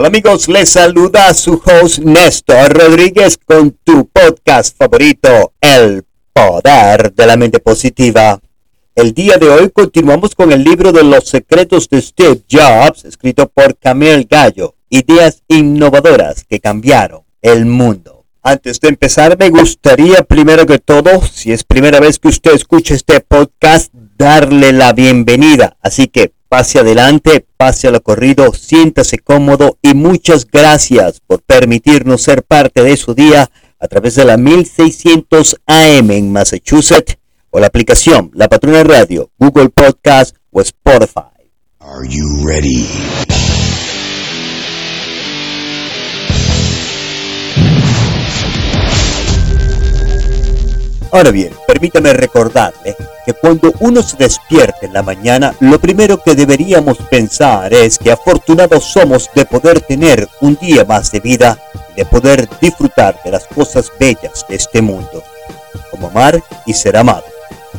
Hola amigos, les saluda su host Néstor Rodríguez con tu podcast favorito, El Poder de la Mente Positiva. El día de hoy continuamos con el libro de los secretos de Steve Jobs, escrito por Camille Gallo, ideas innovadoras que cambiaron el mundo. Antes de empezar, me gustaría primero que todo, si es primera vez que usted escucha este podcast, darle la bienvenida. Así que pase adelante, pase a lo corrido, siéntase cómodo y muchas gracias por permitirnos ser parte de su día a través de la 1600 AM en Massachusetts o la aplicación La Patrona Radio, Google Podcast o Spotify. Are you ready? Ahora bien, permítame recordarle cuando uno se despierte en la mañana, lo primero que deberíamos pensar es que afortunados somos de poder tener un día más de vida y de poder disfrutar de las cosas bellas de este mundo, como amar y ser amado,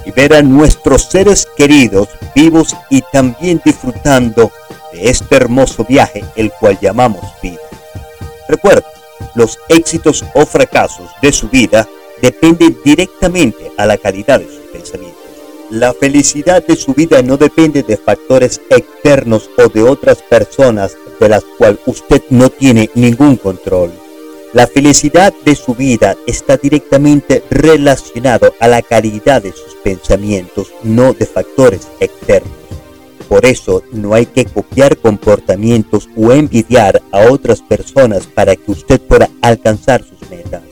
y ver a nuestros seres queridos vivos y también disfrutando de este hermoso viaje el cual llamamos vida. Recuerda, los éxitos o fracasos de su vida depende directamente a la calidad de sus pensamientos. La felicidad de su vida no depende de factores externos o de otras personas de las cuales usted no tiene ningún control. La felicidad de su vida está directamente relacionado a la calidad de sus pensamientos, no de factores externos. Por eso no hay que copiar comportamientos o envidiar a otras personas para que usted pueda alcanzar sus metas.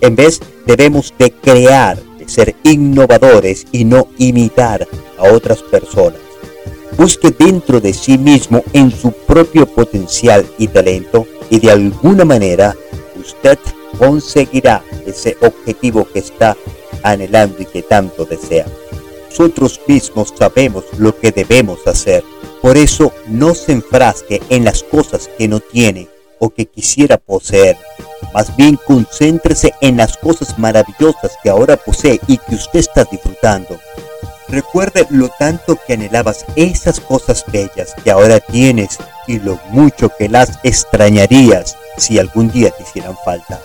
En vez debemos de crear, ser innovadores y no imitar a otras personas. Busque dentro de sí mismo en su propio potencial y talento y de alguna manera usted conseguirá ese objetivo que está anhelando y que tanto desea. Nosotros mismos sabemos lo que debemos hacer. Por eso no se enfrasque en las cosas que no tiene o que quisiera poseer. Más bien concéntrese en las cosas maravillosas que ahora posee y que usted está disfrutando. Recuerde lo tanto que anhelabas esas cosas bellas que ahora tienes y lo mucho que las extrañarías si algún día te hicieran falta.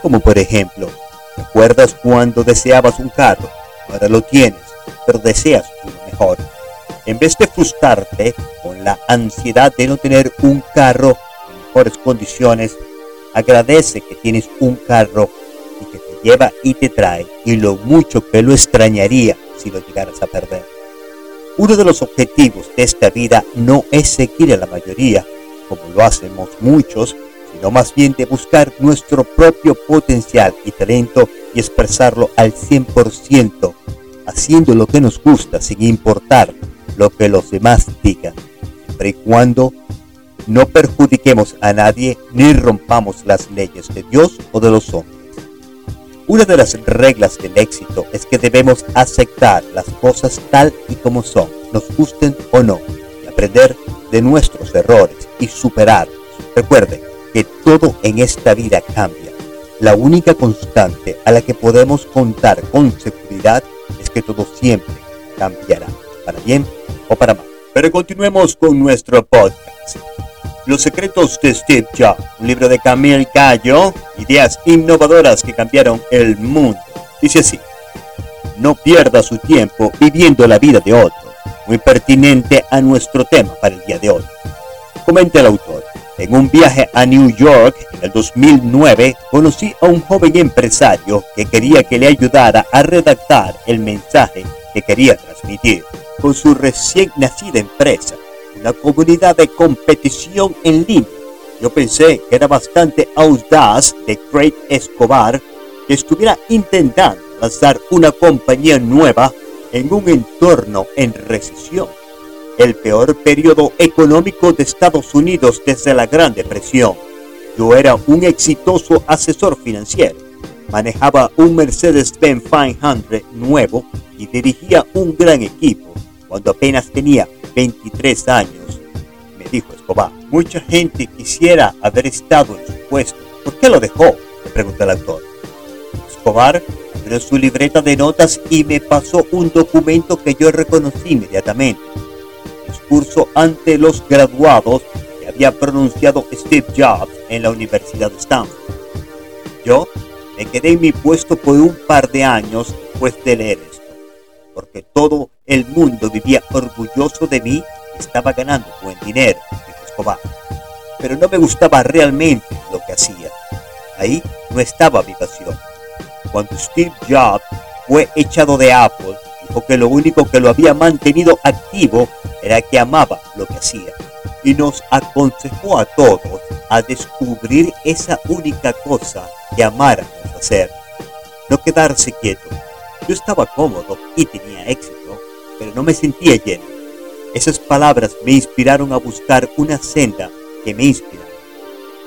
Como por ejemplo, ¿recuerdas cuando deseabas un carro? Ahora lo tienes, pero deseas uno mejor. En vez de frustrarte con la ansiedad de no tener un carro en mejores condiciones, Agradece que tienes un carro y que te lleva y te trae y lo mucho que lo extrañaría si lo llegaras a perder. Uno de los objetivos de esta vida no es seguir a la mayoría, como lo hacemos muchos, sino más bien de buscar nuestro propio potencial y talento y expresarlo al 100%, haciendo lo que nos gusta sin importar lo que los demás digan, siempre y cuando no perjudiquemos a nadie ni rompamos las leyes de Dios o de los hombres. Una de las reglas del éxito es que debemos aceptar las cosas tal y como son, nos gusten o no, y aprender de nuestros errores y superarlos. Recuerde que todo en esta vida cambia. La única constante a la que podemos contar con seguridad es que todo siempre cambiará, para bien o para mal. Pero continuemos con nuestro podcast. Los secretos de Steve Jobs, un libro de Camille Gallo, ideas innovadoras que cambiaron el mundo. Dice así, no pierda su tiempo viviendo la vida de otros, muy pertinente a nuestro tema para el día de hoy. Comenta el autor, en un viaje a New York en el 2009 conocí a un joven empresario que quería que le ayudara a redactar el mensaje que quería transmitir con su recién nacida empresa una comunidad de competición en línea. Yo pensé que era bastante audaz de Craig Escobar que estuviera intentando lanzar una compañía nueva en un entorno en recesión, el peor periodo económico de Estados Unidos desde la Gran Depresión. Yo era un exitoso asesor financiero, manejaba un Mercedes-Benz 500 nuevo y dirigía un gran equipo cuando apenas tenía 23 años, me dijo Escobar. Mucha gente quisiera haber estado en su puesto. ¿Por qué lo dejó? Le preguntó el actor. Escobar abrió su libreta de notas y me pasó un documento que yo reconocí inmediatamente. Discurso ante los graduados que había pronunciado Steve Jobs en la Universidad de Stanford. Yo me quedé en mi puesto por un par de años después de leer porque todo el mundo vivía orgulloso de mí y estaba ganando buen dinero, dijo Escobar. Pero no me gustaba realmente lo que hacía. Ahí no estaba mi pasión. Cuando Steve Jobs fue echado de Apple, dijo que lo único que lo había mantenido activo era que amaba lo que hacía y nos aconsejó a todos a descubrir esa única cosa que amáramos hacer, no quedarse quieto. Yo estaba cómodo y tenía éxito, pero no me sentía lleno. Esas palabras me inspiraron a buscar una senda que me inspirara.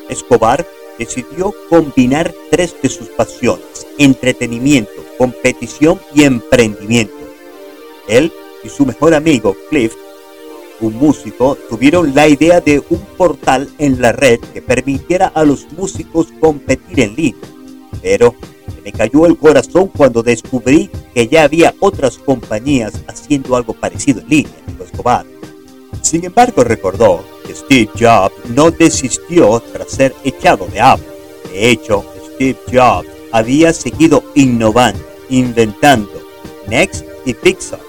Escobar decidió combinar tres de sus pasiones, entretenimiento, competición y emprendimiento. Él y su mejor amigo Cliff un músico, tuvieron la idea de un portal en la red que permitiera a los músicos competir en línea. Pero me cayó el corazón cuando descubrí que ya había otras compañías haciendo algo parecido en línea, dijo Escobar. Sin embargo, recordó que Steve Jobs no desistió tras ser echado de Apple. De hecho, Steve Jobs había seguido innovando, inventando Next y Pixar.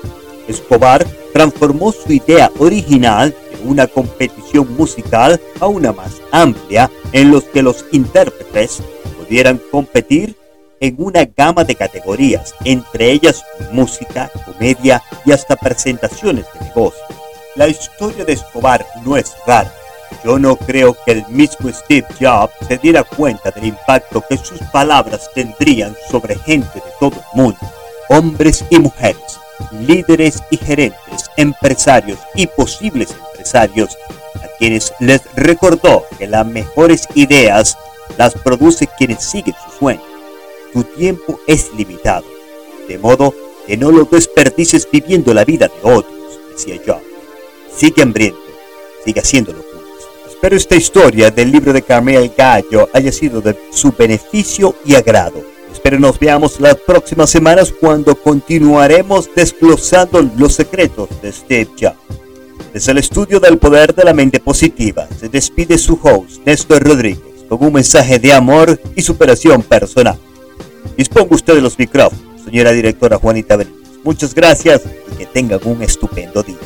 Escobar transformó su idea original de una competición musical a una más amplia en los que los intérpretes pudieran competir en una gama de categorías, entre ellas música, comedia y hasta presentaciones de negocio. La historia de Escobar no es rara. Yo no creo que el mismo Steve Jobs se diera cuenta del impacto que sus palabras tendrían sobre gente de todo el mundo, hombres y mujeres, líderes y gerentes, empresarios y posibles empresarios, a quienes les recordó que las mejores ideas las produce quienes siguen su sueño. Tu tiempo es limitado, de modo que no lo desperdices viviendo la vida de otros, decía yo. Sigue hambriento, sigue haciéndolo juntos. Espero esta historia del libro de Carmel Gallo haya sido de su beneficio y agrado pero nos veamos las próximas semanas cuando continuaremos desglosando los secretos de Steve Jobs. Desde el estudio del poder de la mente positiva, se despide su host, Néstor Rodríguez, con un mensaje de amor y superación personal. Disponga usted de los micrófonos, señora directora Juanita Benítez. Muchas gracias y que tengan un estupendo día.